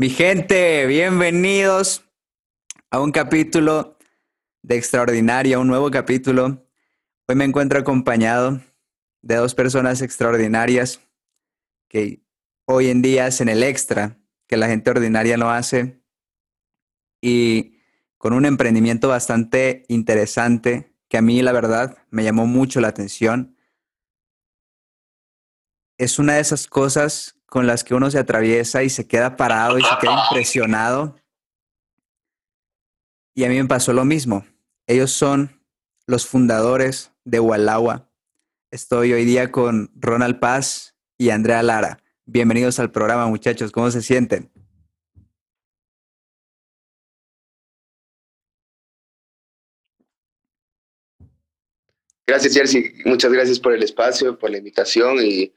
Mi gente, bienvenidos a un capítulo de Extraordinaria, un nuevo capítulo. Hoy me encuentro acompañado de dos personas extraordinarias que hoy en día hacen el extra que la gente ordinaria no hace y con un emprendimiento bastante interesante que a mí la verdad me llamó mucho la atención. Es una de esas cosas con las que uno se atraviesa y se queda parado y se queda impresionado. Y a mí me pasó lo mismo. Ellos son los fundadores de Walagua. Estoy hoy día con Ronald Paz y Andrea Lara. Bienvenidos al programa, muchachos. ¿Cómo se sienten? Gracias, Jersey. Muchas gracias por el espacio, por la invitación y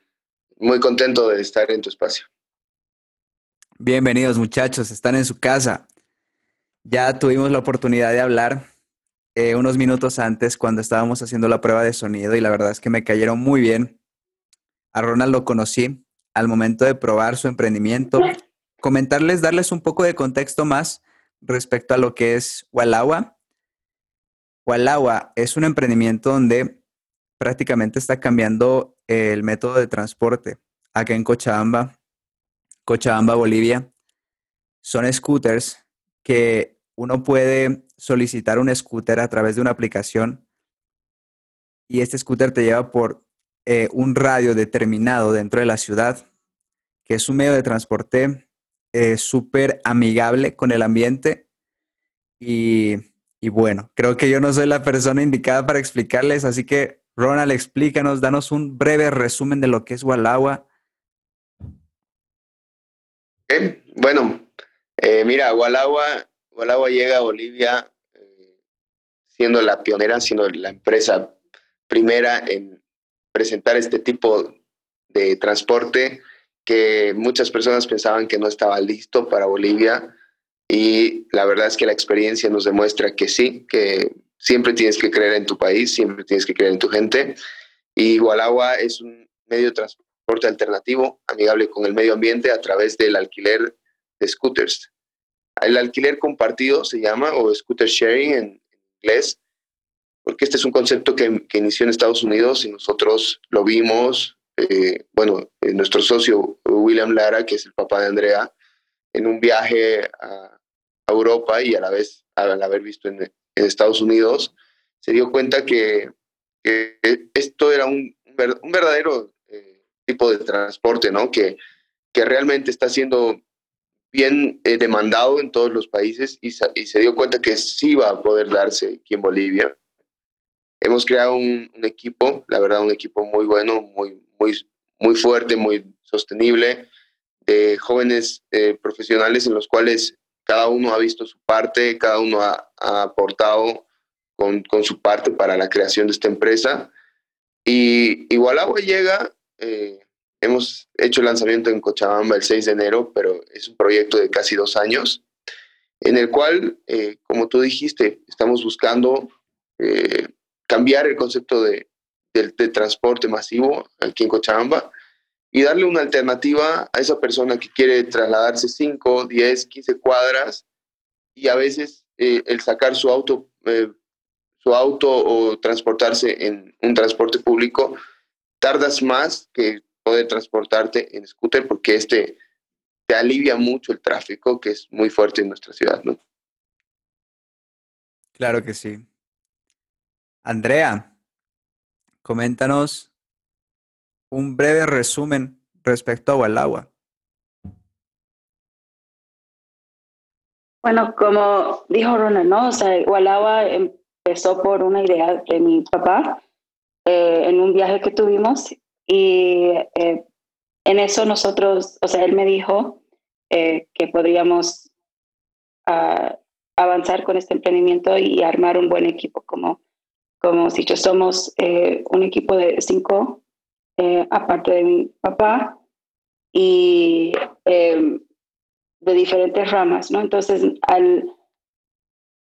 muy contento de estar en tu espacio. Bienvenidos, muchachos. Están en su casa. Ya tuvimos la oportunidad de hablar eh, unos minutos antes cuando estábamos haciendo la prueba de sonido y la verdad es que me cayeron muy bien. A Ronald lo conocí al momento de probar su emprendimiento, comentarles, darles un poco de contexto más respecto a lo que es Walagua. Walagua es un emprendimiento donde prácticamente está cambiando el método de transporte acá en Cochabamba, Cochabamba, Bolivia. Son scooters que uno puede solicitar un scooter a través de una aplicación y este scooter te lleva por eh, un radio determinado dentro de la ciudad, que es un medio de transporte eh, súper amigable con el ambiente. Y, y, bueno, creo que yo no soy la persona indicada para explicarles, así que Ronald, explícanos, danos un breve resumen de lo que es Walagua. bueno, eh, mira, Walagua, Walagua llega a Bolivia siendo la pionera, siendo la empresa primera en presentar este tipo de transporte que muchas personas pensaban que no estaba listo para Bolivia y la verdad es que la experiencia nos demuestra que sí, que siempre tienes que creer en tu país, siempre tienes que creer en tu gente y Gualagua es un medio de transporte alternativo, amigable con el medio ambiente a través del alquiler de scooters. El alquiler compartido se llama o scooter sharing en inglés porque este es un concepto que, que inició en Estados Unidos y nosotros lo vimos, eh, bueno, eh, nuestro socio William Lara, que es el papá de Andrea, en un viaje a, Europa y a la vez al haber visto en, en Estados Unidos, se dio cuenta que, que esto era un, un verdadero eh, tipo de transporte, ¿no? Que, que realmente está siendo bien demandado en todos los países y, y, se dio cuenta que sí va a poder darse aquí en Bolivia. Hemos creado un, equipo, la verdad, un equipo muy bueno, muy, muy, muy fuerte, muy sostenible, de jóvenes eh, profesionales en los cuales cada uno ha visto su parte, cada uno ha, aportado con, con, su parte para la creación de esta empresa. Y igual agua llega, eh, hemos hecho el lanzamiento en Cochabamba el 6 de enero, pero es un proyecto de casi dos años, en el cual, eh, como tú dijiste, estamos buscando cambiar el concepto de, transporte masivo aquí en Cochabamba y darle una alternativa a esa persona que quiere trasladarse 5, 10, 15 cuadras y a veces eh, el sacar su auto, eh, su auto o transportarse en un transporte público, tardas más que poder transportarte en scooter porque este te alivia mucho el tráfico que es muy fuerte en nuestra ciudad, ¿no? Claro que sí. Andrea, coméntanos un breve resumen respecto a Walagua. Bueno, como dijo Ronald, ¿no? O sea, empezó por una idea de mi papá eh, en un viaje que tuvimos y eh, en eso nosotros, o sea, él me dijo eh, que podríamos ah, avanzar con este emprendimiento y armar un buen equipo como como si yo somos eh, un equipo de cinco, eh, aparte de mi papá, y em, de diferentes ramas, ¿no? Entonces, al,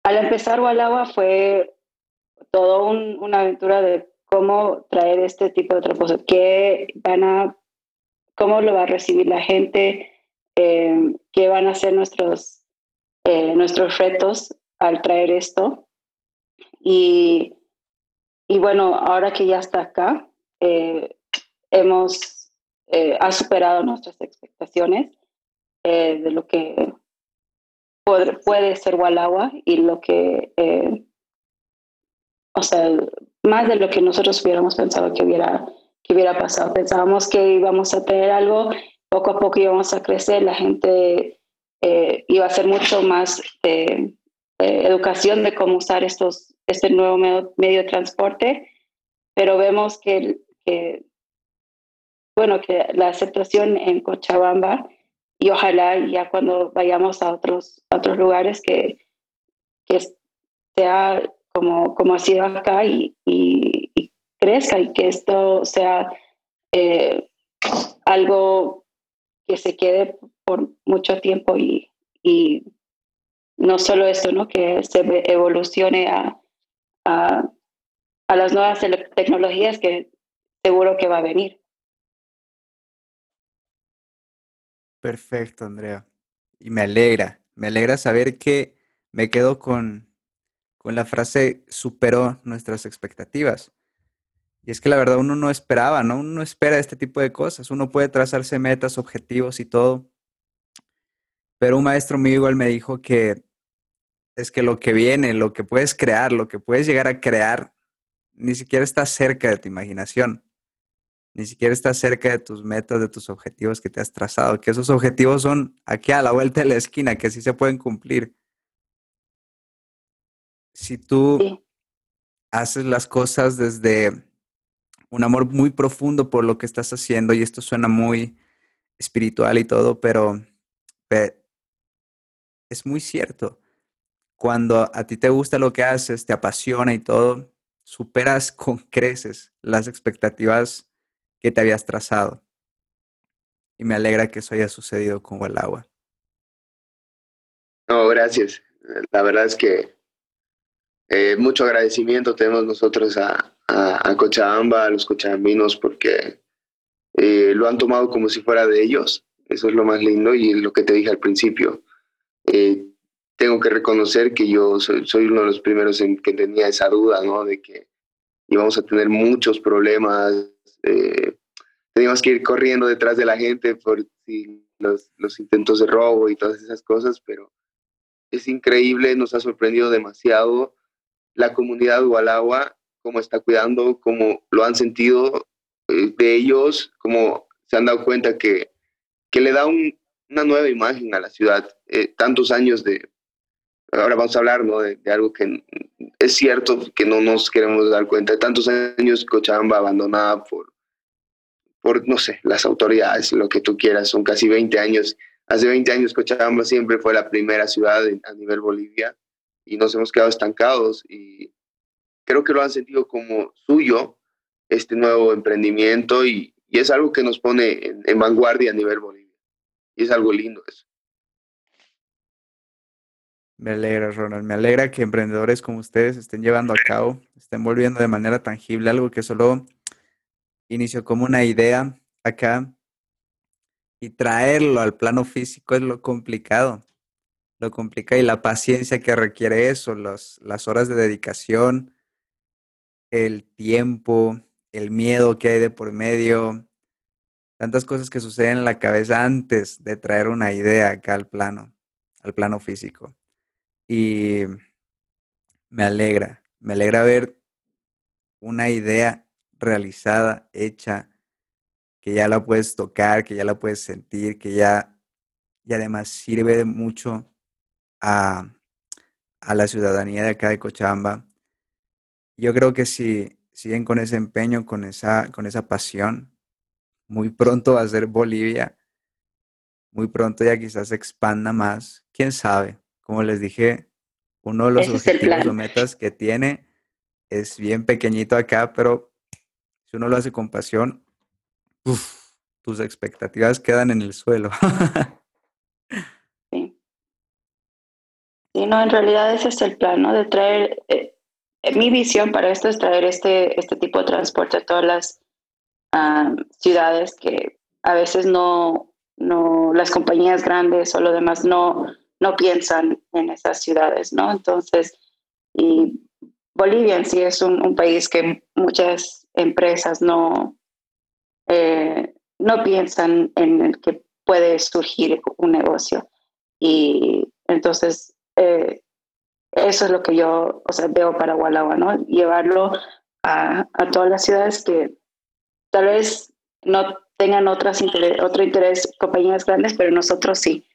al empezar Walagua fue todo una aventura de cómo traer este tipo de transporte, qué van a, cómo lo va a recibir la gente, eh, qué van a ser nuestros, eh, nuestros retos al traer esto. Y, y bueno, ahora que ya está acá, hemos, ha superado nuestras expectaciones de lo que puede, puede ser Walagua y lo que, o sea, más de lo que nosotros hubiéramos pensado que hubiera, que hubiera pasado. Pensábamos que íbamos a tener algo, poco a poco íbamos a crecer, la gente eh, iba a hacer mucho más eh, educación de cómo usar estos, este nuevo medio, de transporte, pero vemos que, bueno, que la aceptación en Cochabamba y ojalá ya cuando vayamos a otros, otros lugares que, que sea como, como ha sido acá y, crezca y que esto sea eh, algo que se quede por mucho tiempo y, no solo esto, ¿no? que se evolucione a, a, a las nuevas tecnologías que seguro que va a venir. Perfecto, Andrea. Y me alegra, me alegra saber que me quedo con, con la frase superó nuestras expectativas. Y es que la verdad uno no esperaba, ¿no? Uno no espera este tipo de cosas. Uno puede trazarse metas, objetivos y todo. Pero un maestro mío igual me dijo que es que lo que viene, lo que puedes crear, lo que puedes llegar a crear, ni siquiera está cerca de tu imaginación. Ni siquiera está cerca de tus metas, de tus objetivos que te has trazado. Que esos objetivos son aquí a la vuelta de la esquina, que sí se pueden cumplir si tú haces las cosas desde un amor muy profundo por lo que estás haciendo, y esto suena muy espiritual y todo, pero es muy cierto. Cuando a ti te gusta lo que haces, te apasiona y todo, superas con creces las expectativas te habías trazado. Y me alegra que eso haya sucedido con el agua. No, gracias. La verdad es que eh, mucho agradecimiento tenemos nosotros a, a, Cochabamba, a los cochabambinos, porque eh, lo han tomado como si fuera de ellos. Eso es lo más lindo y lo que te dije al principio. Eh, tengo que reconocer que yo soy, soy, uno de los primeros en que tenía esa duda, ¿no? De que íbamos a tener muchos problemas. Teníamos que ir corriendo detrás de la gente por los, los intentos de robo y todas esas cosas, pero es increíble, nos ha sorprendido demasiado la comunidad de Walagua, cómo está cuidando, cómo lo han sentido eh, de ellos, cómo se han dado cuenta que, que le da una nueva imagen a la ciudad. Eh, tantos años de, ahora vamos a hablar ¿no? de, algo que es cierto que no nos queremos dar cuenta, tantos años Cochabamba abandonada por, por, no sé, las autoridades, lo que tú quieras, son casi 20 años. Hace 20 años Cochabamba siempre fue la primera ciudad a nivel Bolivia y nos hemos quedado estancados y creo que lo han sentido como suyo este nuevo emprendimiento y, es algo que nos pone en, vanguardia a nivel Bolivia y es algo lindo eso. Me alegra, Ronald. Me alegra que emprendedores como ustedes estén llevando a cabo, estén volviendo de manera tangible algo que solo inició como una idea acá y traerlo al plano físico es lo complicado lo complica y la paciencia que requiere eso, las horas de dedicación, el tiempo, el miedo que hay de por medio, tantas cosas que suceden en la cabeza antes de traer una idea acá al plano, al plano físico. Y me alegra, me alegra ver una idea realizada, hecha, que ya la puedes tocar, que ya la puedes sentir, que ya, y además sirve de mucho a, la ciudadanía de acá de Cochabamba. Yo creo que si siguen con ese empeño, con esa, con esa pasión, muy pronto va a ser Bolivia, muy pronto ya quizás se expanda más, quién sabe. Como les dije, uno de los objetivos o metas que tiene es bien pequeñito acá, pero si uno lo hace con pasión, tus expectativas quedan en el suelo. Sí, no, en realidad ese es el plan, ¿no? De traer, eh, eh, mi visión para esto es traer este, este tipo de transporte a todas las ciudades que a veces no, no, las compañías grandes o lo demás no, no piensan en esas ciudades, ¿no? Entonces, y Bolivia en sí es un, país que muchas empresas no, eh, no piensan en el que puede surgir un negocio. Y entonces, eh, eso es lo que yo o sea, veo para Gualagua, ¿no? Llevarlo a, a todas las ciudades que tal vez no tengan otras otro interés, compañías grandes, pero nosotros sí.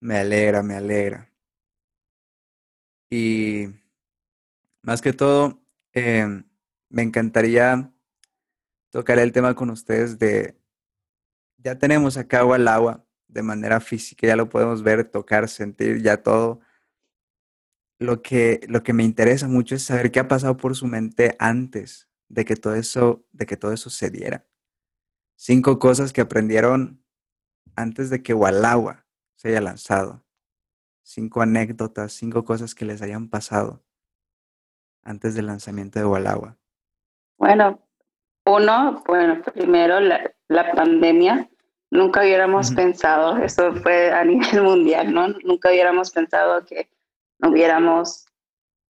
Me alegra, me alegra. Y más que todo, em, me encantaría tocar el tema con ustedes de, ya tenemos acá agua agua de manera física, ya lo podemos ver, tocar, sentir, ya todo. Lo que, lo que me interesa mucho es saber qué ha pasado por su mente antes de que todo eso, de que todo eso se diera. Cinco cosas que aprendieron antes de que Walagua se haya lanzado. Cinco anécdotas, cinco cosas que les hayan pasado antes del lanzamiento de Walagua. Bueno, uno, bueno, primero la, pandemia. Nunca hubiéramos pensado, eso fue a nivel mundial, ¿no? Nunca hubiéramos pensado que hubiéramos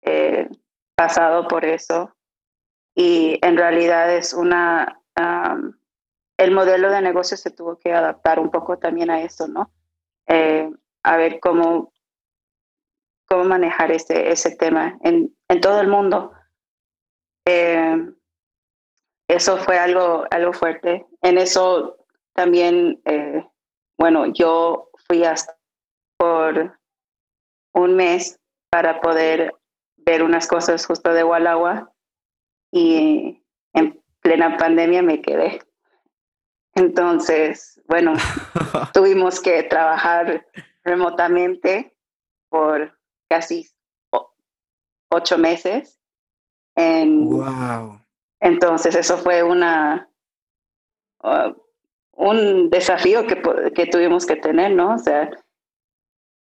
eh, pasado por eso. Y en realidad es una, el modelo de negocio se tuvo que adaptar un poco también a eso, ¿no? Eh, a ver cómo, cómo manejar ese, ese tema en, en todo el mundo. Eh, eso fue algo, algo fuerte. En eso también, eh, bueno, yo fui hasta por un mes para poder ver unas cosas justo de Walagua y en plena pandemia me quedé. Entonces, bueno, tuvimos que trabajar remotamente por casi ocho meses. wow. Entonces, eso fue una uh, un desafío que, que, tuvimos que tener, ¿no? O sea,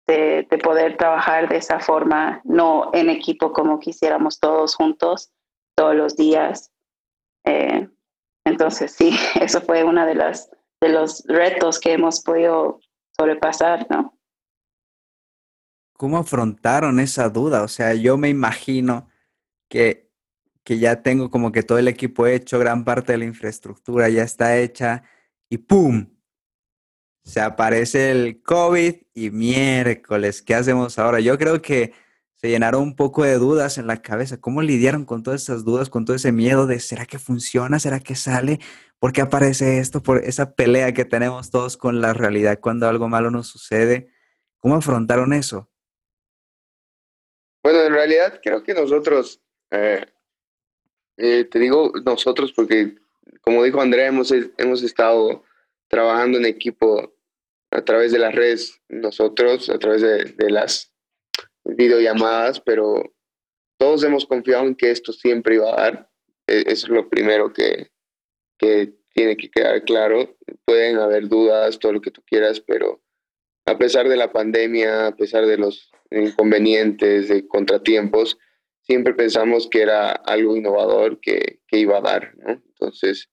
de, poder trabajar de esa forma, no en equipo como quisiéramos todos juntos, todos los días. Eh, entonces, sí, eso fue uno de, las, de los retos que hemos podido sobrepasar, ¿no? ¿Cómo afrontaron esa duda? O sea, yo me imagino que, que ya tengo como que todo el equipo hecho, gran parte de la infraestructura ya está hecha y ¡pum! Se aparece el COVID y miércoles, ¿qué hacemos ahora? Yo creo que se llenaron un poco de dudas en la cabeza. ¿Cómo lidiaron con todas esas dudas, con todo ese miedo de ¿será que funciona? ¿Será que sale? ¿Por qué aparece esto? Por esa pelea que tenemos todos con la realidad cuando algo malo nos sucede. ¿Cómo afrontaron eso? Bueno, en realidad creo que nosotros, eh, eh, te digo nosotros porque como dijo Andrea, hemos, hemos estado trabajando en equipo a través de las redes, nosotros, a través de, de las videollamadas, pero todos hemos confiado en que esto siempre iba a dar. Eso es lo primero que, que tiene que quedar claro. Pueden haber dudas, todo lo que tú quieras, pero a pesar de la pandemia, a pesar de los inconvenientes, de contratiempos, siempre pensamos que era algo innovador que, que iba a dar. ¿no? Entonces,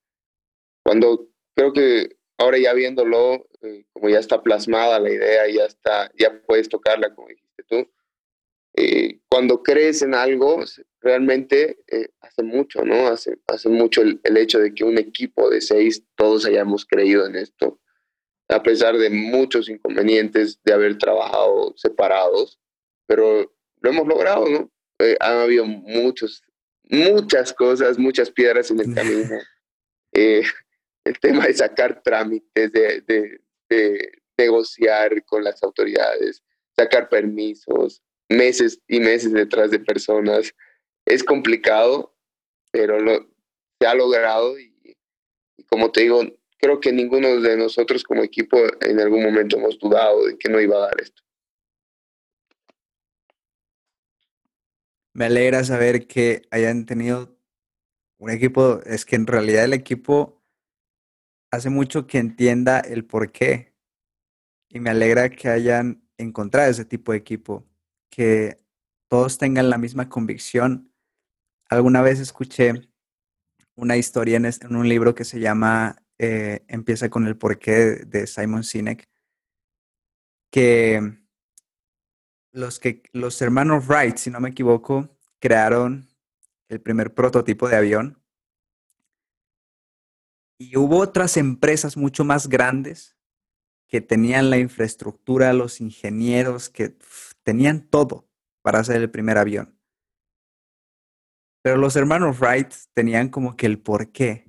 cuando creo que ahora ya viéndolo, eh, como ya está plasmada la idea, ya está, ya puedes tocarla, como dijiste tú, eh, cuando crees en algo, realmente eh, hace mucho, ¿no? Hace, hace mucho el, hecho de que un equipo de seis, todos hayamos creído en esto, a pesar de muchos inconvenientes de haber trabajado separados, pero lo hemos logrado, ¿no? Eh, han habido muchos, muchas cosas, muchas piedras en el camino. el tema de sacar trámites, de, de, de negociar con las autoridades, sacar permisos, meses y meses detrás de personas. Es complicado, pero lo, se ha logrado y, como te digo, creo que ninguno de nosotros como equipo en algún momento hemos dudado de que no iba a dar esto. Me alegra saber que hayan tenido un equipo, es que en realidad el equipo hace mucho que entienda el por qué. Y me alegra que hayan encontrado ese tipo de equipo que todos tengan la misma convicción. Alguna vez escuché una historia en, un libro que se llama eh, Empieza con el porqué de Simon Sinek, que los, que los hermanos Wright, si no me equivoco, crearon el primer prototipo de avión. Y hubo otras empresas mucho más grandes que tenían la infraestructura, los ingenieros, que tenían todo para hacer el primer avión. Pero los hermanos Wright tenían como que el por qué.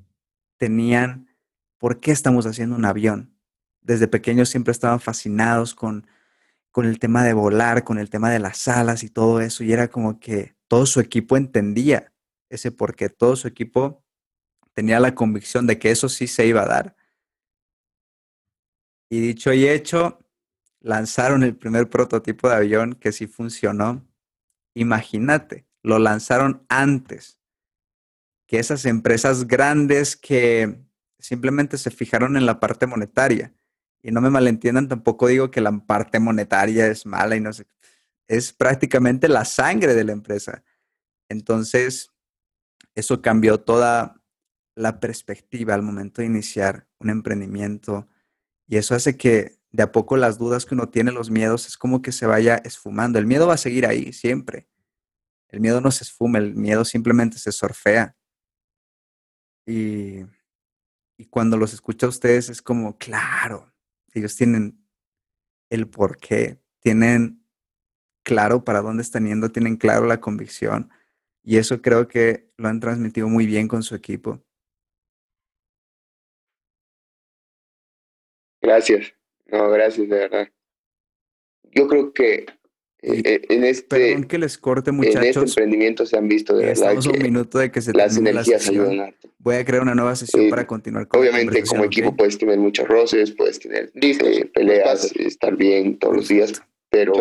Tenían por qué estamos haciendo un avión. Desde pequeños siempre estaban fascinados con, con el tema de volar, con el tema de las alas y todo eso. Y era como que todo su equipo entendía ese por qué. Todo su equipo tenía la convicción de que eso sí se iba a dar. Y dicho y hecho, lanzaron el primer prototipo de avión que sí funcionó. Imagínate, lo lanzaron antes que esas empresas grandes que simplemente se fijaron en la parte monetaria. Y no me malentiendan, tampoco digo que la parte monetaria es mala y no sé. Es prácticamente la sangre de la empresa. Entonces, eso cambió toda la perspectiva al momento de iniciar un emprendimiento. Y eso hace que de a poco las dudas que uno tiene, los miedos, es como que se vaya esfumando. El miedo va a seguir ahí siempre. El miedo no se esfuma, el miedo simplemente se sorfea. Y, y cuando los escucha a ustedes es como, claro, ellos tienen el por qué, tienen claro para dónde están yendo, tienen claro la convicción. Y eso creo que lo han transmitido muy bien con su equipo. Gracias. No, gracias, de verdad. Yo creo que eh, eh, en este, Perdón que les corte, muchachos. En este emprendimiento se han visto de verdad que un minuto de que se las energías ayudan Voy a crear una nueva sesión para continuar con Obviamente, como equipo puedes tener muchos roces, puedes tener eh, peleas, estar bien todos los días, pero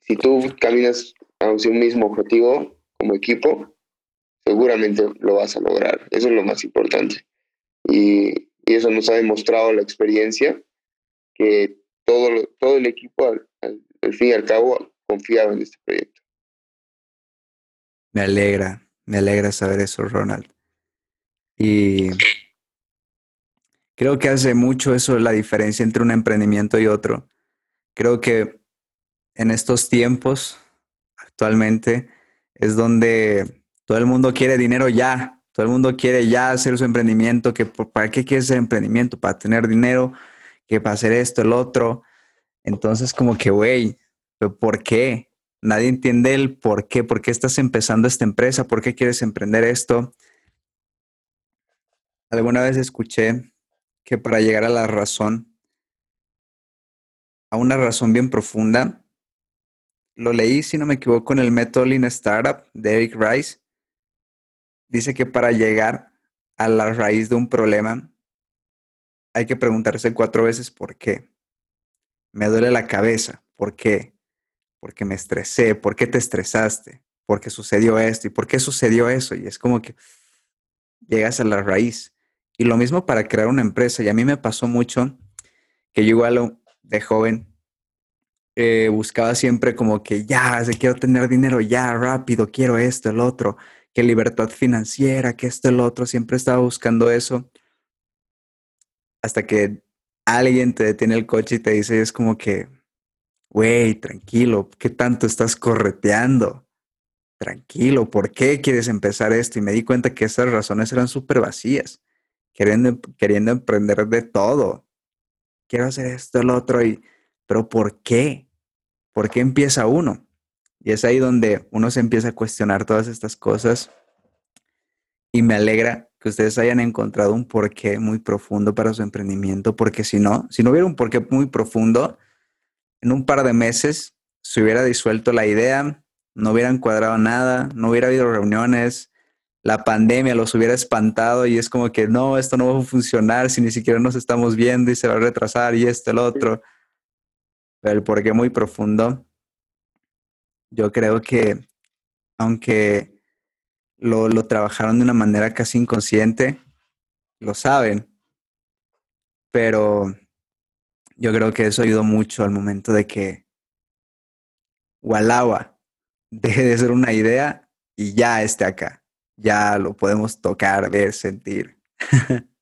si tú caminas hacia un mismo objetivo como equipo, seguramente lo vas a lograr. Eso es lo más importante. Y, y eso nos ha demostrado la experiencia que todo, todo el equipo al, fin y al cabo confiaba en este proyecto. Me alegra, me alegra saber eso, Ronald. Y creo que hace mucho eso la diferencia entre un emprendimiento y otro. Creo que en estos tiempos, actualmente, es donde todo el mundo quiere dinero ya. Todo el mundo quiere ya hacer su emprendimiento. Que, ¿Para qué quiere hacer emprendimiento? Para tener dinero, que para hacer esto, el otro. Entonces, como que, güey, ¿por qué? Nadie entiende el por qué, por qué estás empezando esta empresa, por qué quieres emprender esto. Alguna vez escuché que para llegar a la razón, a una razón bien profunda, lo leí, si no me equivoco, en el método Lean Startup de Eric Rice. Dice que para llegar a la raíz de un problema, hay que preguntarse cuatro veces por qué me duele la cabeza. ¿Por qué? Porque me estresé. ¿Por qué te estresaste? ¿Por qué sucedió esto? ¿Y por qué sucedió eso? Y es como que llegas a la raíz. Y lo mismo para crear una empresa. Y a mí me pasó mucho que yo igual de joven eh, buscaba siempre como que ya, quiero tener dinero ya, rápido, quiero esto, el otro, que libertad financiera, que esto, el otro. Siempre estaba buscando eso. Hasta que alguien te detiene el coche y te dice, es como que, güey, tranquilo, ¿qué tanto estás correteando? Tranquilo, ¿por qué quieres empezar esto? Y me di cuenta que esas razones eran súper vacías, queriendo, queriendo emprender de todo. Quiero hacer esto, lo otro, y, pero ¿por qué? ¿Por qué empieza uno? Y es ahí donde uno se empieza a cuestionar todas estas cosas. Y me alegra que ustedes hayan encontrado un porqué muy profundo para su emprendimiento, porque si no, si no hubiera un porqué muy profundo, en un par de meses se hubiera disuelto la idea, no hubieran cuadrado nada, no hubiera habido reuniones, la pandemia los hubiera espantado y es como que no, esto no va a funcionar si ni siquiera nos estamos viendo y se va a retrasar y esto, el otro. Pero el porqué muy profundo, yo creo que aunque lo, lo trabajaron de una manera casi inconsciente, lo saben, pero yo creo que eso ayudó mucho al momento de que Walawa deje de ser una idea y ya esté acá. ya lo podemos tocar, ver, sentir.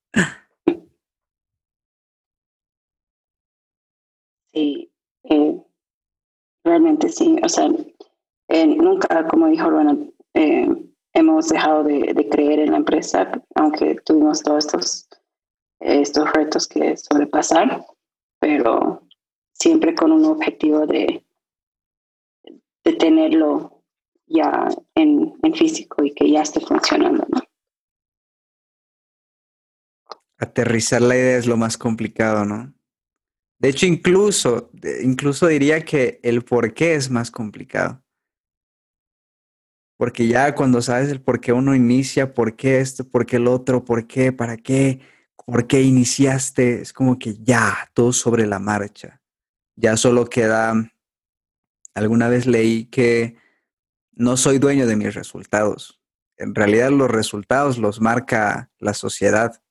Sí, eh, realmente sí. O sea, eh, nunca, como dijo Ronald, eh, hemos dejado de, creer en la empresa, aunque tuvimos todos estos, retos que sobrepasar, pero siempre con un objetivo de, de tenerlo ya en, en, físico y que ya esté funcionando. ¿no? Aterrizar la idea es lo más complicado, ¿no? De hecho, incluso, incluso diría que el por qué es más complicado. Porque ya cuando sabes el por qué uno inicia, por qué esto, por qué el otro, por qué, para qué, por qué iniciaste, es como que ya, todo sobre la marcha. Ya solo queda, alguna vez leí que no soy dueño de mis resultados. En realidad los resultados los marca la sociedad,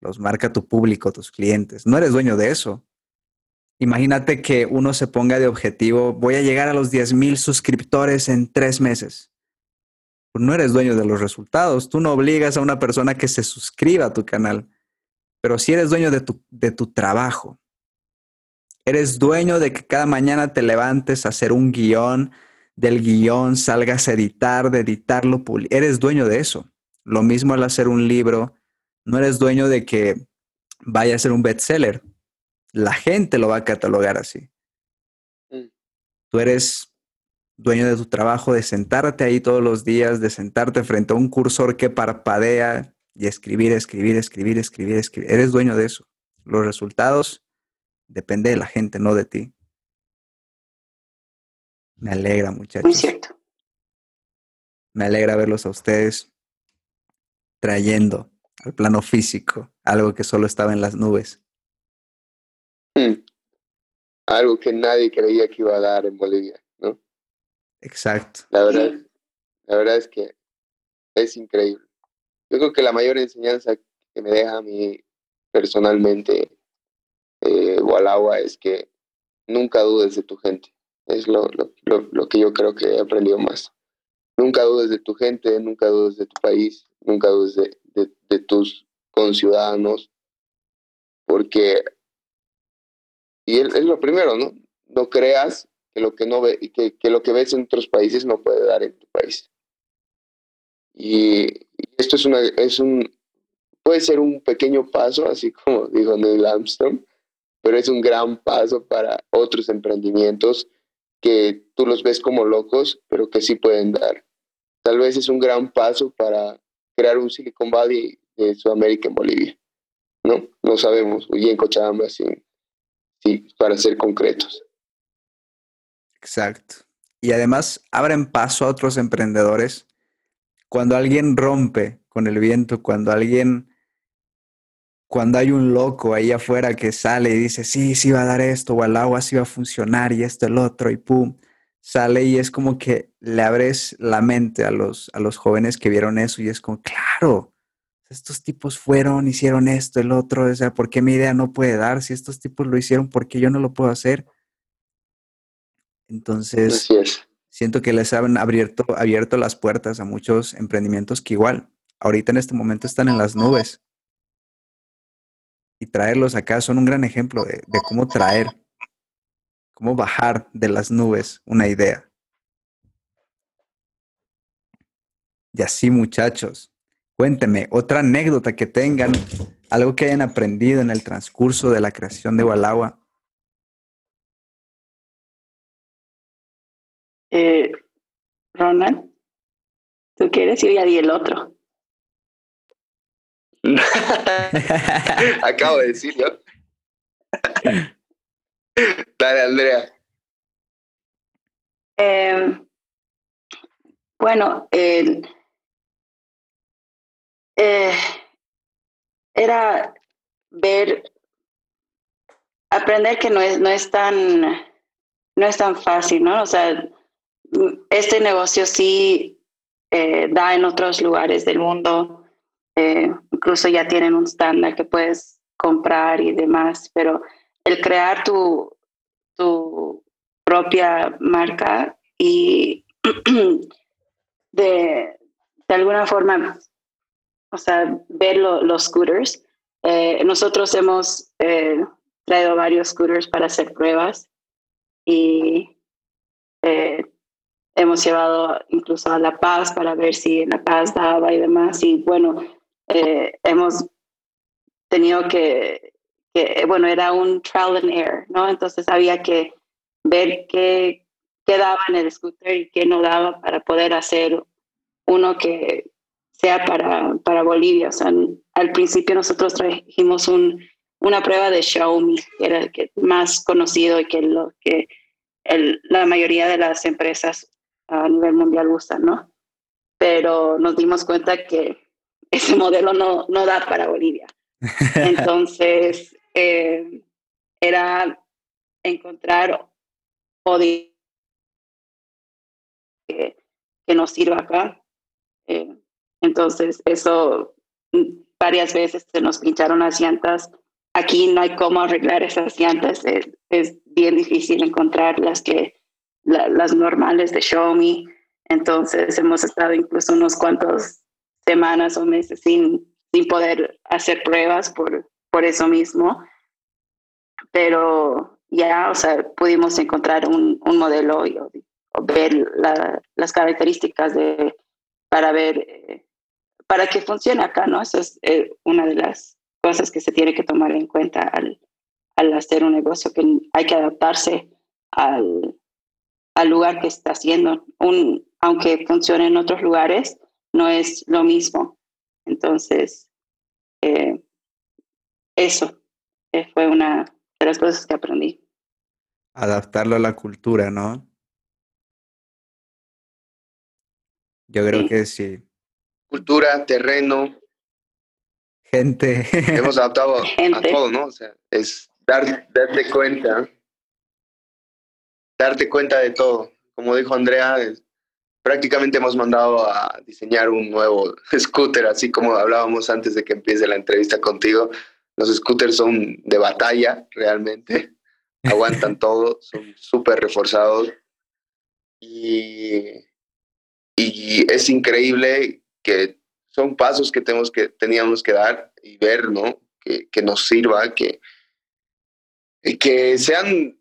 los marca tu público, tus clientes. No eres dueño de eso. Imagínate que uno se ponga de objetivo, voy a llegar a los 10 mil suscriptores en tres meses. Pues no eres dueño de los resultados. Tú no obligas a una persona que se suscriba a tu canal, pero sí eres dueño de tu, de tu trabajo. Eres dueño de que cada mañana te levantes a hacer un guion, del guion salgas a editar, de editarlo, eres dueño de eso. Lo mismo al hacer un libro, no eres dueño de que vaya a ser un bestseller la gente lo va a catalogar así. Mm. Tú eres dueño de tu trabajo, de sentarte ahí todos los días, de sentarte frente a un cursor que parpadea y escribir, escribir, escribir, escribir, escribir. Eres dueño de eso. Los resultados depende de la gente, no de ti. Me alegra, muchachos. Muy cierto. Me alegra verlos a ustedes trayendo al plano físico algo que solo estaba en las nubes. Hmm. Algo que nadie creía que iba a dar en Bolivia, ¿no? Exacto. La verdad, la verdad es que es increíble. Yo creo que la mayor enseñanza que me deja a mí personalmente eh, es que nunca dudes de tu gente. Es lo, lo, lo, que yo creo que he aprendido más. Nunca dudes de tu gente, nunca dudes de tu país, nunca dudes de, de, de tus conciudadanos, porque y es, lo primero, ¿no? No creas que lo que no ve, que, que lo que ves en otros países no puede dar en tu país. Y, esto es una, es un, puede ser un pequeño paso, así como dijo Neil Armstrong, pero es un gran paso para otros emprendimientos que tú los ves como locos, pero que sí pueden dar. Tal vez es un gran paso para crear un Silicon Valley de Sudamérica en Bolivia. No, no sabemos. Y en Cochabamba, sí, sí, para ser concretos. Exacto. Y además abren paso a otros emprendedores. Cuando alguien rompe con el viento, cuando alguien, cuando hay un loco ahí afuera que sale y dice, sí, sí va a dar esto, o al agua sí va a funcionar, y esto, el otro, y pum, sale y es como que le abres la mente a los, a los jóvenes que vieron eso y es como, claro, estos tipos fueron, hicieron esto, el otro, o sea, ¿por qué mi idea no puede dar? Si estos tipos lo hicieron, ¿por qué yo no lo puedo hacer? Entonces, siento que les han abierto, abierto las puertas a muchos emprendimientos que igual, ahorita en este momento están en las nubes. Y traerlos acá son un gran ejemplo de, de cómo traer, cómo bajar de las nubes una idea. Y así, muchachos, Cuénteme, otra anécdota que tengan, algo que hayan aprendido en el transcurso de la creación de Walagua. Eh, Ronald, ¿tú quieres? ir ya di el otro. Acabo de decirlo. Dale, Andrea. Eh, bueno, el eh, era ver, aprender que no es, no es tan, no es tan fácil, ¿no? O sea, este negocio sí eh, da en otros lugares del mundo, eh, incluso ya tienen un estándar que puedes comprar y demás, pero el crear tu, tu propia marca y de, de alguna forma, o sea, ver los scooters. Eh, nosotros hemos eh, traído varios scooters para hacer pruebas y eh, hemos llevado incluso a La Paz para ver si en La Paz daba y demás. Y bueno, hemos tenido que, que, bueno, era un trial and error, ¿no? Entonces había que ver qué, qué daba en el scooter y qué no daba para poder hacer uno que sea para, para Bolivia. O sea, al principio nosotros trajimos un, una prueba de Xiaomi, que era el que más conocido y que lo que el, la mayoría de las empresas a nivel mundial usan, ¿no? Pero nos dimos cuenta que ese modelo no, no da para Bolivia. Entonces, eh, era encontrar o que, que nos sirva acá. Eh, entonces, eso mm, varias veces se nos pincharon las llantas. Aquí no hay cómo arreglar esas llantas. Es, bien difícil encontrar las que las normales de Xiaomi. Entonces, hemos estado incluso unos cuantos semanas o meses sin, sin poder hacer pruebas por, por eso mismo. Pero ya, o sea, pudimos encontrar un, un modelo y, o, ver las características de, para ver, eh, para que funcione acá, ¿no? Eso es eh, una de las cosas que se tiene que tomar en cuenta al, al hacer un negocio, que hay que adaptarse al, al lugar que está haciendo. Un, aunque funcione en otros lugares, no es lo mismo. Entonces, eh, eso fue una de las cosas que aprendí adaptarlo a la cultura, ¿no? Yo creo que sí. Cultura, terreno. Gente. Hemos adaptado a todo, ¿no? O sea, es dar, darte cuenta. Darte cuenta de todo. Como dijo Andrea, prácticamente hemos mandado a diseñar un nuevo scooter, así como hablábamos antes de que empiece la entrevista contigo. Los scooters son de batalla, realmente aguantan todo, son súper reforzados y, y es increíble que son pasos que, tenemos que teníamos que dar y ver, ¿no? Que, que nos sirva, que, que sean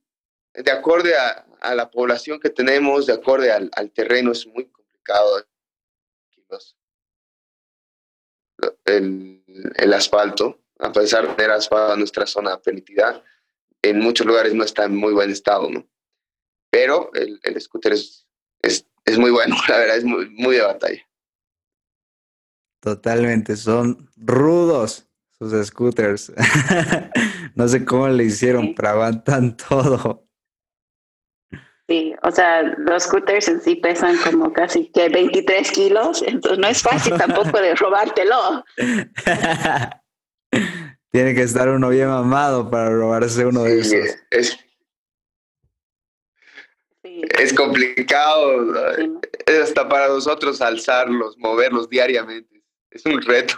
de acorde a, a, la población que tenemos, de acorde al, al terreno, es muy complicado. El, el asfalto, a pesar de tener asfalto en nuestra zona de penitidad, en muchos lugares no está en muy buen estado, ¿no? Pero el, el scooter es, es, es, muy bueno, la verdad, es muy, muy de batalla. Totalmente, son rudos sus scooters. no sé cómo le hicieron, sí. pero aguantan todo. Sí, o sea, los scooters en sí pesan como casi que 23 kilos, entonces no es fácil tampoco de robártelo. Tiene que estar uno bien mamado para robarse uno de esos. Es, es complicado. Sí. Es hasta para nosotros alzarlos, moverlos diariamente. Es un reto.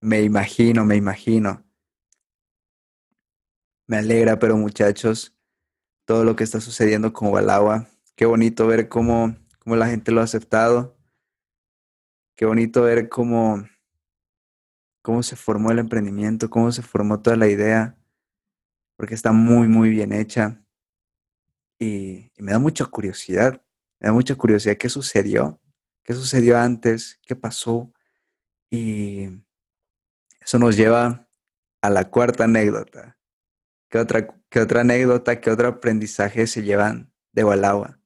Me imagino, me imagino. Me alegra, pero muchachos, todo lo que está sucediendo con Balagua. Qué bonito ver cómo, cómo la gente lo ha aceptado. Qué bonito ver cómo cómo se formó el emprendimiento, cómo se formó toda la idea, porque está muy, muy bien hecha. Y, y, me da mucha curiosidad, me da mucha curiosidad qué sucedió, qué sucedió antes, qué pasó. Y eso nos lleva a la cuarta anécdota. ¿Qué otra, qué otra anécdota, qué otro aprendizaje se llevan de Walagua?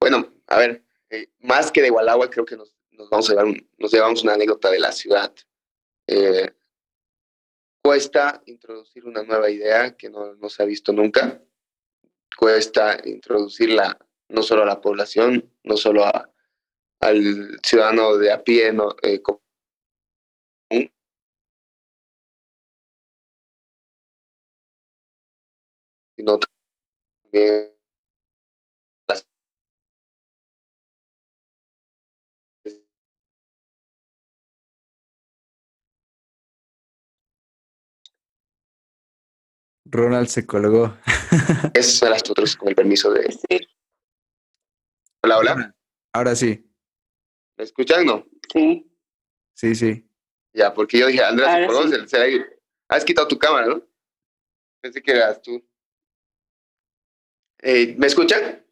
Bueno, a ver, eh, más que de Gualagua, creo que nos, nos vamos a llevar un, nos llevamos una anécdota de la ciudad. Eh, cuesta introducir una nueva idea que no, no, se ha visto nunca. Cuesta introducirla no solo a la población, no solo a, al ciudadano de a pie, no, eh, común, sino también Ronald se colgó. Esas son las otras con el permiso de. Sí. Hola, hola. Ahora sí. ¿Me escuchan? No. Sí. Sí, sí. Ya, porque yo dije, Andrés, Ahora ¿por sí. dónde se- se- Has quitado tu cámara, ¿no? Pensé que eras tú. Eh, ¿Me escuchan?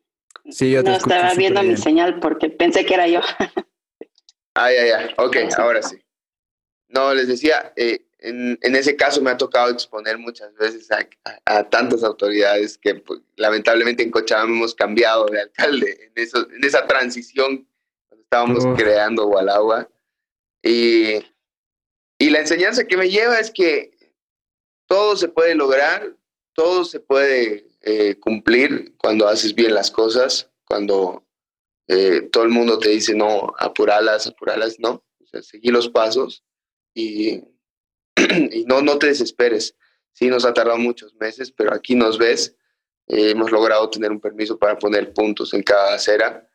Sí, yo te no escucho estaba viendo mi señal porque pensé que era yo. Ah, ya, ya. Ok, Sí. ahora sí. No, les decía, eh, en, en ese caso me ha tocado exponer muchas veces a, a- a tantas autoridades que pues, lamentablemente en Cochabamba hemos cambiado de alcalde en, eso, en esa transición cuando estábamos creando Gualagua. Y, y la enseñanza que me lleva es que todo se puede lograr, todo se puede eh, cumplir cuando haces bien las cosas, cuando eh, todo el mundo te dice, no, apuralas, apuralas, no, o sea, seguí los pasos y, y no, no te desesperes. Sí, nos ha tardado muchos meses, pero aquí nos ves, eh, hemos logrado tener un permiso para poner puntos en cada acera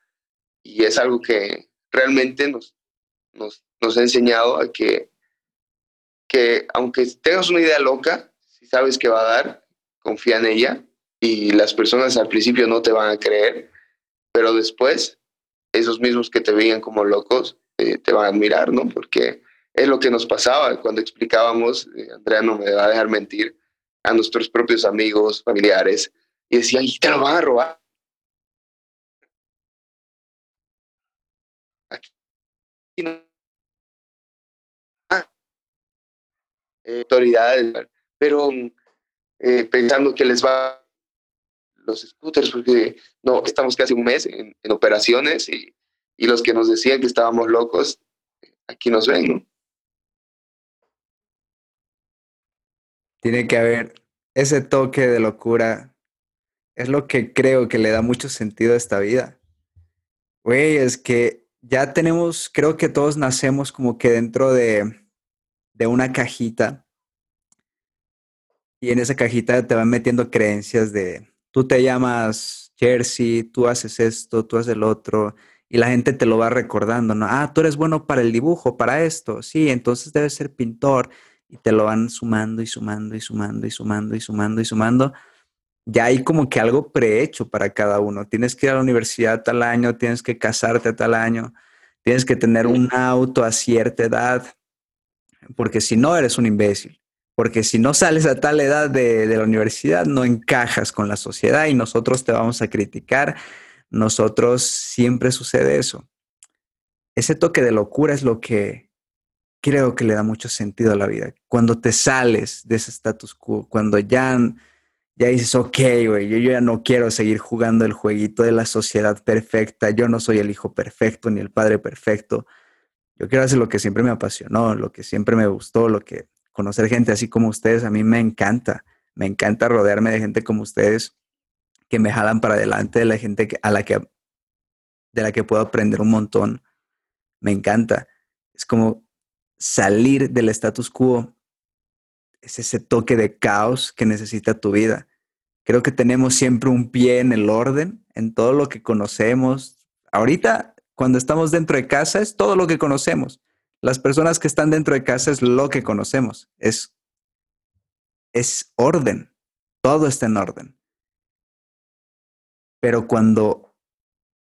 y es algo que realmente nos, nos, nos ha enseñado a que, que aunque tengas una idea loca, si sabes que va a dar, confía en ella y las personas al principio no te van a creer, pero después esos mismos que te veían como locos eh, te van a admirar, ¿no? Porque es lo que nos pasaba cuando explicábamos, eh, Andrea no me va a dejar mentir, a nuestros propios amigos, familiares, y decían, y te lo van a robar. Aquí. Ah. Eh, autoridades, pero eh, pensando que les va los scooters, porque no, estamos casi un mes en, en operaciones y, y, los que nos decían que estábamos locos, aquí nos ven, ¿no? Tiene que haber ese toque de locura. Es lo que creo que le da mucho sentido a esta vida. Güey, es que ya tenemos, creo que todos nacemos como que dentro de, de una cajita. Y en esa cajita te van metiendo creencias de, tú te llamas Jersey, tú haces esto, tú haces el otro, y la gente te lo va recordando, ¿no? Ah, tú eres bueno para el dibujo, para esto, sí, entonces debes ser pintor, y te lo van sumando y sumando y sumando y sumando y sumando y sumando. Ya hay como que algo prehecho para cada uno. Tienes que ir a la universidad tal año, tienes que casarte tal año, tienes que tener un auto a cierta edad, porque si no eres un imbécil porque si no sales a tal edad de, de, la universidad, no encajas con la sociedad y nosotros te vamos a criticar. Nosotros siempre sucede eso. Ese toque de locura es lo que creo que le da mucho sentido a la vida. Cuando te sales de ese status quo, cuando ya, ya dices, ok, güey, yo, ya no quiero seguir jugando el jueguito de la sociedad perfecta, yo no soy el hijo perfecto ni el padre perfecto. Yo quiero hacer lo que siempre me apasionó, lo que siempre me gustó, lo que conocer gente así como ustedes, a mí me encanta. Me encanta rodearme de gente como ustedes que me jalan para adelante, de la gente a la que, de la que puedo aprender un montón. Me encanta. Es como salir del status quo. Es ese toque de caos que necesita tu vida. Creo que tenemos siempre un pie en el orden, en todo lo que conocemos. Ahorita, cuando estamos dentro de casa, es todo lo que conocemos. Las personas que están dentro de casa es lo que conocemos, es, es orden, todo está en orden. Pero cuando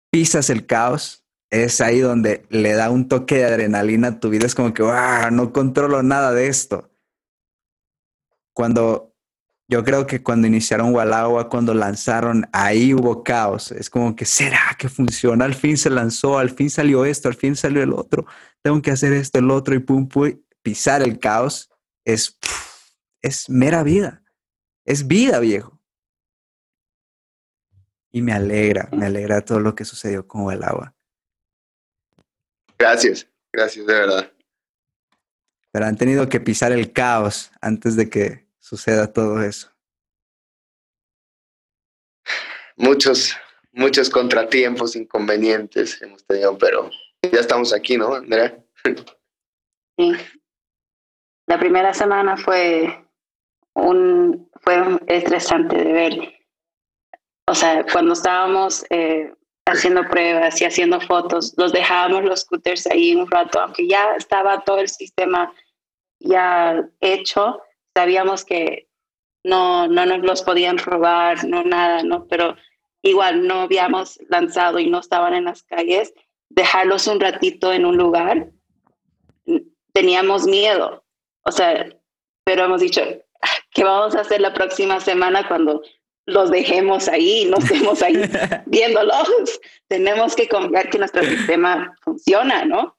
pisas el caos, es ahí donde le da un toque de adrenalina a tu vida, es como que, wow, no controlo nada de esto. Cuando yo creo que cuando iniciaron Walagua, cuando lanzaron, ahí hubo caos. Es como que, ¿será que funciona? Al fin se lanzó, al fin salió esto, al fin salió el otro. Tengo que hacer esto, el otro y pum, pum. Pisar el caos es, es mera vida. Es vida, viejo. Y me alegra, me alegra todo lo que sucedió con Walagua. Gracias, gracias, de verdad. Pero han tenido que pisar el caos antes de que suceda todo eso? Muchos, muchos contratiempos, inconvenientes hemos tenido, pero ya estamos aquí, ¿no, Andrea? Sí. La primera semana fue un fue estresante de ver. O sea, cuando estábamos eh, haciendo pruebas y haciendo fotos, los dejábamos los scooters ahí un rato, aunque ya estaba todo el sistema ya hecho, sabíamos que no, no nos los podían robar, no nada, ¿no? Pero igual no habíamos lanzado y no estaban en las calles, dejarlos un ratito en un lugar, teníamos miedo. O sea, pero hemos dicho, ah, ¿qué vamos a hacer la próxima semana cuando los dejemos ahí, no estemos ahí viéndolos? Tenemos que confiar que nuestro sistema funciona, ¿no?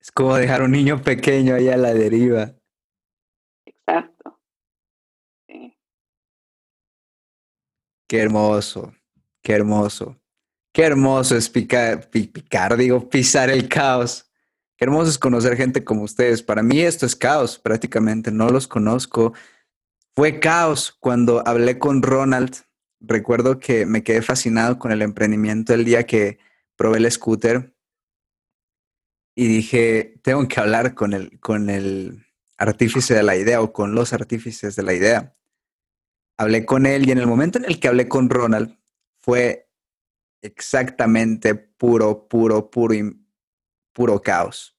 Es como dejar un niño pequeño ahí a la deriva. Exacto. Qué hermoso, qué hermoso. Qué hermoso es picar, picar, digo, pisar el caos. Qué hermoso es conocer gente como ustedes. Para mí esto es caos prácticamente, no los conozco. Fue caos cuando hablé con Ronald. Recuerdo que me quedé fascinado con el emprendimiento el día que probé el scooter y dije, tengo que hablar con el, con el artífice de la idea o con los artífices de la idea. Hablé con él y en el momento en el que hablé con Ronald fue exactamente puro, puro, puro, puro caos.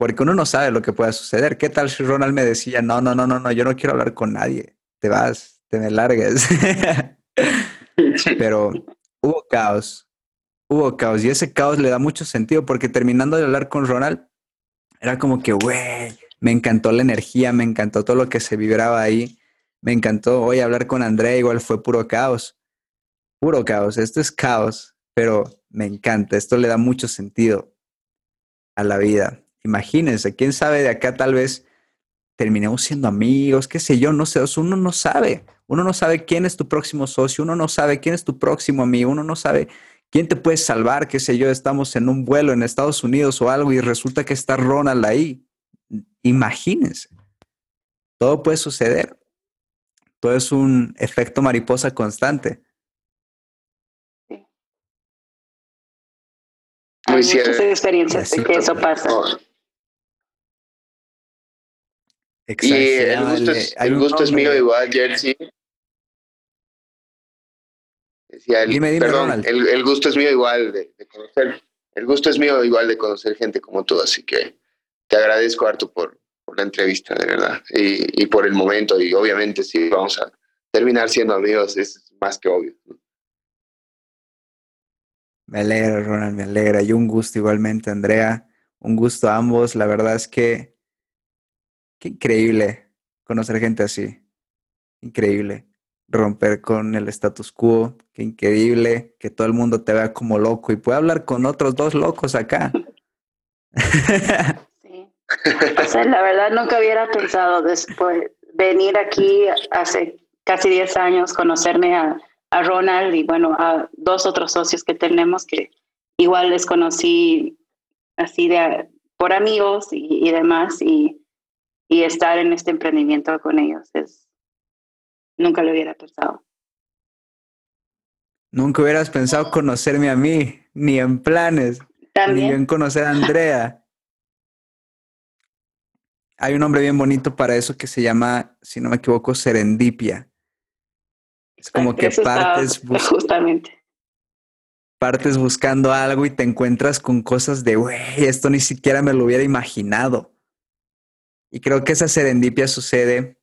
Porque uno no sabe lo que pueda suceder. ¿Qué tal si Ronald me decía, no, no, no, no, no, yo no quiero hablar con nadie, te vas, te me largues? Pero hubo caos, hubo caos y ese caos le da mucho sentido porque terminando de hablar con Ronald, era como que, güey, me encantó la energía, me encantó todo lo que se vibraba ahí, me encantó hoy hablar con Andrea, igual fue puro caos, puro caos, esto es caos, pero me encanta, esto le da mucho sentido a la vida. Imagínense, quién sabe de acá tal vez terminemos siendo amigos, qué sé yo, no sé, uno no sabe, uno no sabe quién es tu próximo socio, uno no sabe quién es tu próximo amigo, uno no sabe quién te puede salvar, qué sé yo, estamos en un vuelo en Estados Unidos o algo y resulta que está Ronald ahí. Imagínense, todo puede suceder, todo es un efecto mariposa constante. Hay muchas experiencias de que eso pasa. Y el gusto es, el gusto es mío igual, Jersey. Decía el, dime, dime, perdón, el, el, gusto es mío igual de, de, conocer. El gusto es mío igual de conocer gente como tú, así que te agradezco harto por, por la entrevista, de verdad, y, y, por el momento, y obviamente si vamos a terminar siendo amigos, es más que obvio. Me alegra, Ronald, me alegra. Y un gusto igualmente, Andrea. Un gusto a ambos. La verdad es que qué increíble conocer gente así. Increíble. Romper con el status quo. Qué increíble que todo el mundo te vea como loco y pueda hablar con otros dos locos acá. Sí. O sea, la verdad nunca hubiera pensado después venir aquí hace casi 10 años, conocerme a a Ronald y bueno, a dos otros socios que tenemos que igual les conocí así de por amigos y, demás y, y, estar en este emprendimiento con ellos es nunca lo hubiera pensado. Nunca hubieras pensado conocerme a mí, ni en planes, ni en conocer a Andrea. Hay un nombre bien bonito para eso que se llama, si no me equivoco, serendipia. Es como que partes, justamente. partes buscando algo y te encuentras con cosas de, güey, esto ni siquiera me lo hubiera imaginado. Y creo que esa serendipia sucede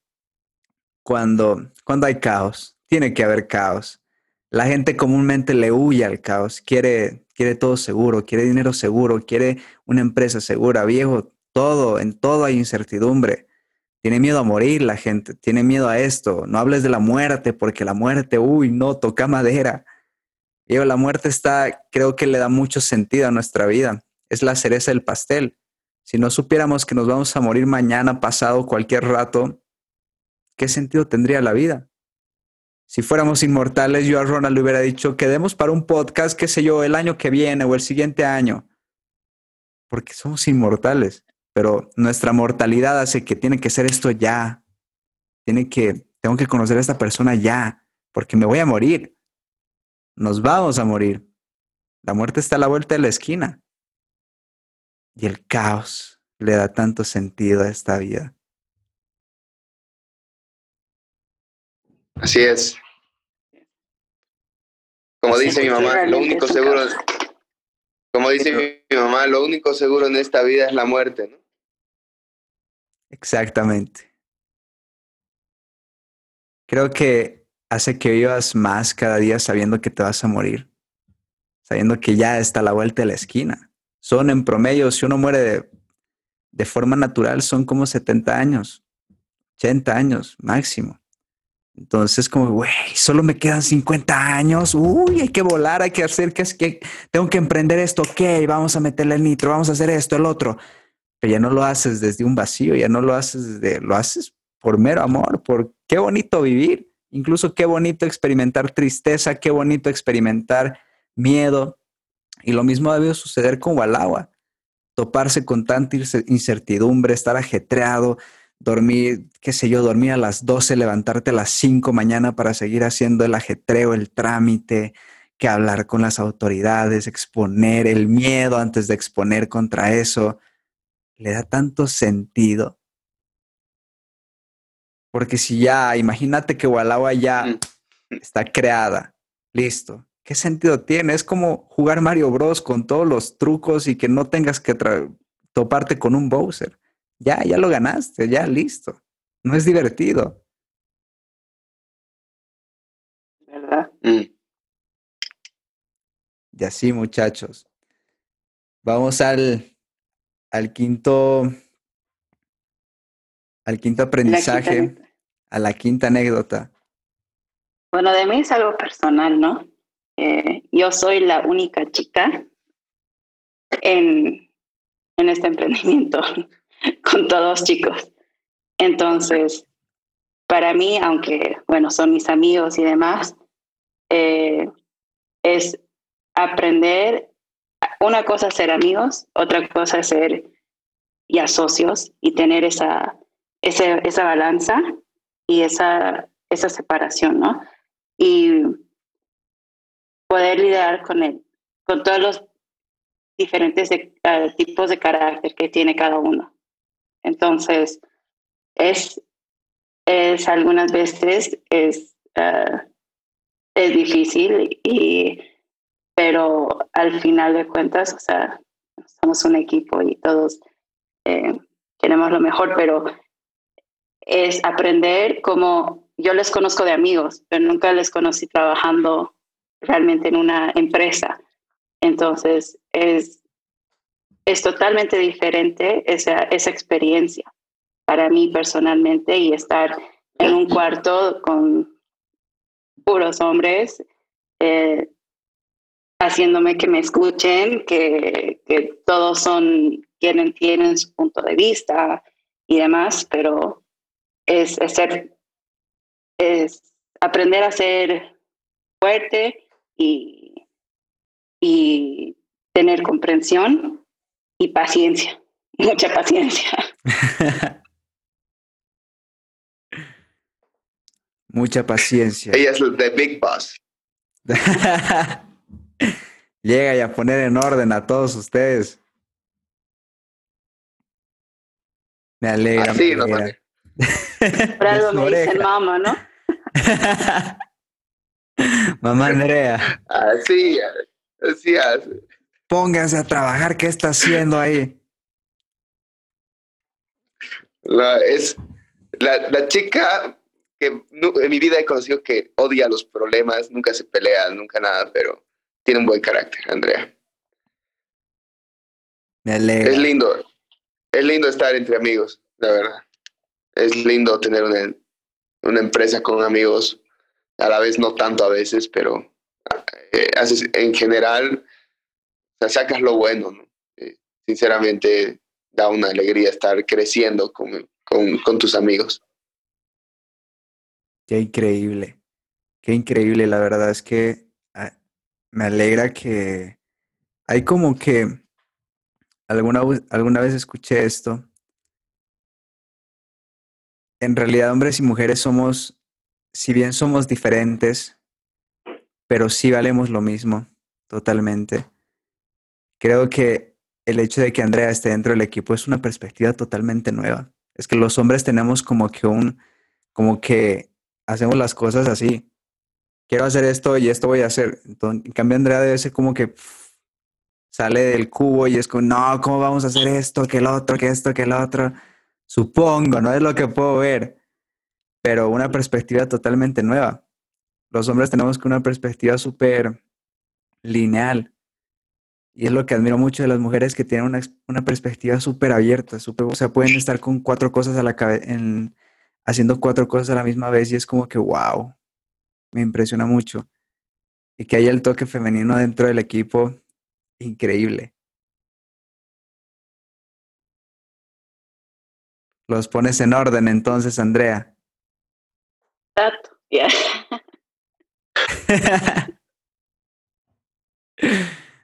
cuando, cuando hay caos. Tiene que haber caos. La gente comúnmente le huye al caos, quiere, quiere todo seguro, quiere dinero seguro, quiere una empresa segura, viejo, todo, en todo hay incertidumbre. Tiene miedo a morir la gente, tiene miedo a esto. No hables de la muerte porque la muerte, uy, no, toca madera. Yo, la muerte está, creo que le da mucho sentido a nuestra vida. Es la cereza del pastel. Si no supiéramos que nos vamos a morir mañana, pasado, cualquier rato, ¿qué sentido tendría la vida? Si fuéramos inmortales, yo a Ronald le hubiera dicho, quedemos para un podcast, qué sé yo, el año que viene o el siguiente año. Porque somos inmortales pero nuestra mortalidad hace que tiene que ser esto ya. Tiene que, tengo que conocer a esta persona ya, porque me voy a morir. Nos vamos a morir. La muerte está a la vuelta de la esquina. Y el caos le da tanto sentido a esta vida. Así es. Como dice mi mamá, lo único seguro, como dice mi mamá, lo único seguro en esta vida es la muerte, ¿no? Exactamente. Creo que hace que vivas más cada día sabiendo que te vas a morir, sabiendo que ya está a la vuelta de la esquina. Son en promedio, si uno muere de, de forma natural, son como 70 años, 80 años máximo. Entonces, como, güey, solo me quedan 50 años. Uy, hay que volar, hay que hacer que es que tengo que emprender esto. Ok, vamos a meterle el nitro, vamos a hacer esto, el otro. Pero ya no lo haces desde un vacío, ya no lo haces desde, lo haces por mero amor, por qué bonito vivir. Incluso qué bonito experimentar tristeza, qué bonito experimentar miedo. Y lo mismo debió suceder con Walagua. Toparse con tanta incertidumbre, estar ajetreado, dormir, qué sé yo, dormir a las 12, levantarte a las 5 mañana para seguir haciendo el ajetreo, el trámite, que hablar con las autoridades, exponer el miedo antes de exponer contra eso, le da tanto sentido. Porque si ya, imagínate que Walagua ya mm. está creada, listo. ¿Qué sentido tiene? Es como jugar Mario Bros con todos los trucos y que no tengas que toparte con un Bowser. Ya, ya lo ganaste, ya listo. No es divertido. ¿Verdad? Mm. Y así, muchachos. Vamos al, al quinto, al quinto aprendizaje, a la quinta anécdota. Bueno, de mí es algo personal, ¿no? Eh, yo soy la única chica en, en este emprendimiento. con todos chicos. Entonces, para mí, aunque, bueno, son mis amigos y demás, eh, es aprender, una cosa ser amigos, otra cosa ser ya socios y tener esa, esa, esa balanza y esa, esa separación, ¿no? Y poder lidiar con él, con todos los diferentes eh, tipos de carácter que tiene cada uno. Entonces, es, es algunas veces es, ah, es difícil, y, pero al final de cuentas, o sea, somos un equipo y todos eh, queremos lo mejor, pero es aprender como yo les conozco de amigos, pero nunca les conocí trabajando realmente en una empresa. Entonces, es es totalmente diferente esa, esa experiencia para mí personalmente y estar en un cuarto con puros hombres, eh, haciéndome que me escuchen, que, que todos son, tienen, tienen su punto de vista y demás, pero es, es, ser, es aprender a ser fuerte y, y tener comprensión y paciencia, mucha paciencia. mucha paciencia. Ella es the big boss. Llega y a poner en orden a todos ustedes. Me alegra. Así, me alegra. Por algo me dicen mamá, ¿no? mamá Andrea. Así, así hace. Pónganse a trabajar, ¿qué está haciendo ahí? La, es la, chica que en mi vida he conocido que odia los problemas, nunca se pelea, nunca nada, pero tiene un buen carácter, Andrea. Me alegra. Es lindo, es lindo estar entre amigos, la verdad. Es lindo tener una, una empresa con amigos, a la vez no tanto a veces, pero eh, en general sacas lo bueno, ¿no? Eh, sinceramente da una alegría estar creciendo con, con, con tus amigos. Qué increíble, qué increíble, la verdad es que ah, me alegra que hay como que alguna, alguna vez escuché esto. En realidad, hombres y mujeres somos, si bien somos diferentes, pero sí valemos lo mismo, totalmente creo que el hecho de que Andrea esté dentro del equipo es una perspectiva totalmente nueva. Es que los hombres tenemos como que un, como que hacemos las cosas así. Quiero hacer esto y esto voy a hacer. En cambio, Andrea debe ser como que sale del cubo y es como, no, ¿cómo vamos a hacer esto, que el otro, que esto, que el otro? Supongo, no es lo que puedo ver, pero una perspectiva totalmente nueva. Los hombres tenemos una perspectiva súper lineal. Y es lo que admiro mucho de las mujeres que tienen una, una perspectiva súper abierta, super, o sea, pueden estar con cuatro cosas a la cabeza, haciendo cuatro cosas a la misma vez y es como que, wow, me impresiona mucho. Y que haya el toque femenino dentro del equipo, increíble. Los pones en orden entonces, Andrea. Exacto, yeah.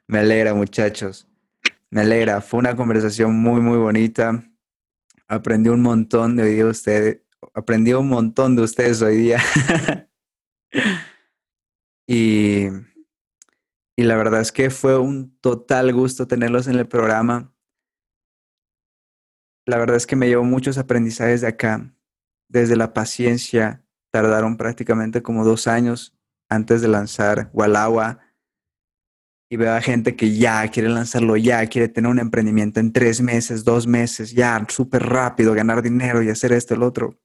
Me alegra, muchachos. Me alegra. Fue una conversación muy, muy bonita. Aprendí un montón de hoy ustedes. Aprendí un montón de ustedes hoy día. y, y la verdad es que fue un total gusto tenerlos en el programa. La verdad es que me llevo muchos aprendizajes de acá. Desde la paciencia, tardaron prácticamente como dos años antes de lanzar Walagua y veo a gente que ya quiere lanzarlo, ya quiere tener un emprendimiento en tres meses, dos meses, ya súper rápido, ganar dinero y hacer esto, el otro.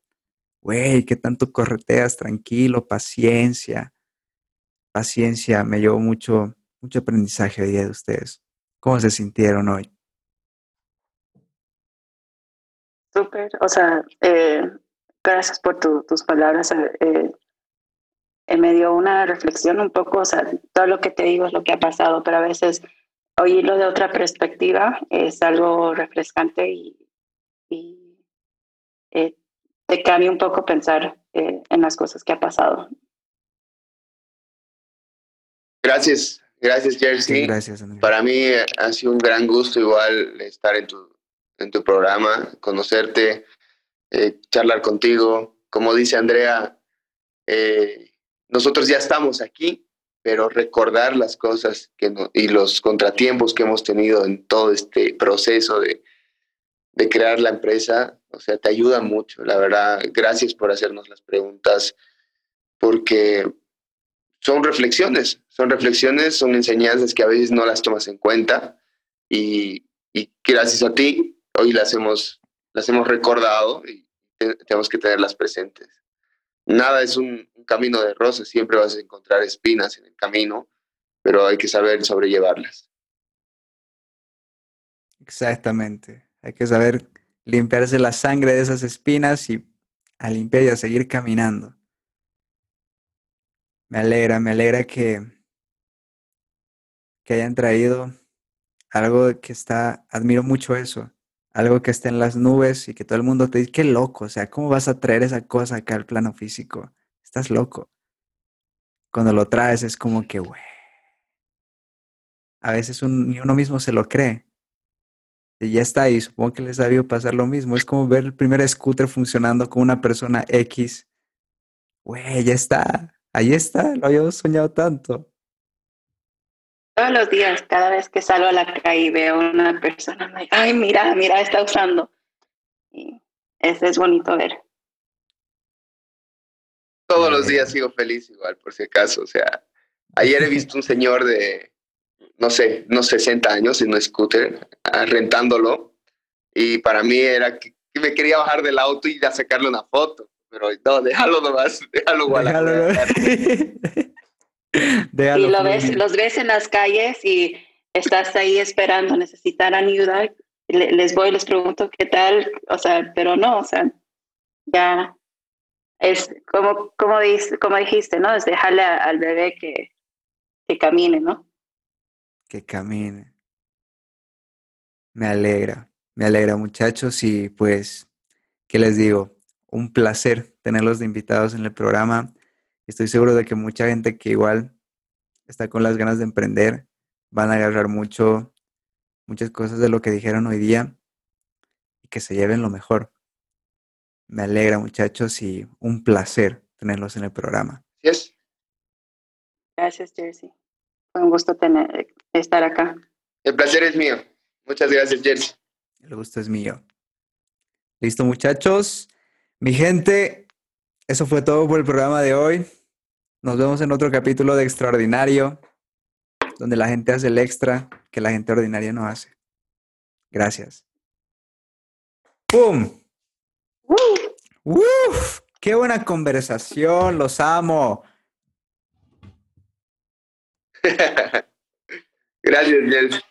Güey, ¿qué tanto correteas? Tranquilo, paciencia. Paciencia, me llevó mucho, mucho aprendizaje día de ustedes. ¿Cómo se sintieron hoy? Súper, o sea, eh, gracias por tus palabras. Eh, me dio una reflexión un poco, o sea, todo lo que te digo es lo que ha pasado, pero a veces oírlo de otra perspectiva es algo refrescante y, eh, te cambia un poco pensar eh, en las cosas que ha pasado. Gracias, gracias Jersey. gracias, Para mí ha sido un gran gusto igual estar en tu, en tu programa, conocerte, eh, charlar contigo. Como dice Andrea, eh, nosotros ya estamos aquí, pero recordar las cosas que y los contratiempos que hemos tenido en todo este proceso de, de crear la empresa, o sea, te ayuda mucho, la verdad. Gracias por hacernos las preguntas, porque son reflexiones, son reflexiones, son enseñanzas que a veces no las tomas en cuenta y, y gracias a ti hoy las hemos, las hemos recordado y tenemos que tenerlas presentes nada es un, camino de rosas, siempre vas a encontrar espinas en el camino, pero hay que saber sobrellevarlas. Exactamente, hay que saber limpiarse la sangre de esas espinas y a limpiar y a seguir caminando. Me alegra, me alegra que, que hayan traído algo que está, admiro mucho eso, algo que esté en las nubes y que todo el mundo te dice, qué loco, o sea, ¿cómo vas a traer esa cosa acá al plano físico? Estás loco. Cuando lo traes es como que, güey. A veces ni uno mismo se lo cree. Y ya está, y supongo que les ha debido pasar lo mismo. Es como ver el primer scooter funcionando con una persona X. Güey, ya está. Ahí está, lo había soñado tanto todos los días, cada vez que salgo a la calle y veo a una persona, ay, mira, mira, está usando. Y eso es bonito ver. Todos los días sigo feliz igual, por si acaso. O sea, ayer he visto un señor de, no sé, unos 60 años en un scooter, ah, rentándolo. Y para mí era que, me quería bajar del auto y a sacarle una foto. Pero no, déjalo nomás, déjalo igual. Déjalo. y lo ves, los ves en las calles y estás ahí esperando, necesitar ayuda, les voy y les pregunto qué tal, o sea, pero no, o sea, ya es como, como, como dijiste, ¿no? Es dejarle al bebé que, que camine, ¿no? Que camine. Me alegra, me alegra muchachos y pues, ¿qué les digo? Un placer tenerlos de invitados en el programa. Estoy seguro de que mucha gente que igual está con las ganas de emprender van a agarrar mucho, muchas cosas de lo que dijeron hoy día y que se lleven lo mejor. Me alegra, muchachos, y un placer tenerlos en el programa. Yes. Gracias, Jersey. Fue un gusto tener, estar acá. El placer es mío. Muchas gracias, Jersey. El gusto es mío. Listo, muchachos. Mi gente, eso fue todo por el programa de hoy. Nos vemos en otro capítulo de Extraordinario, donde la gente hace el extra que la gente ordinaria no hace. Gracias. ¡Pum! ¡Uf! ¡Qué buena conversación! Los amo. Gracias, Jens.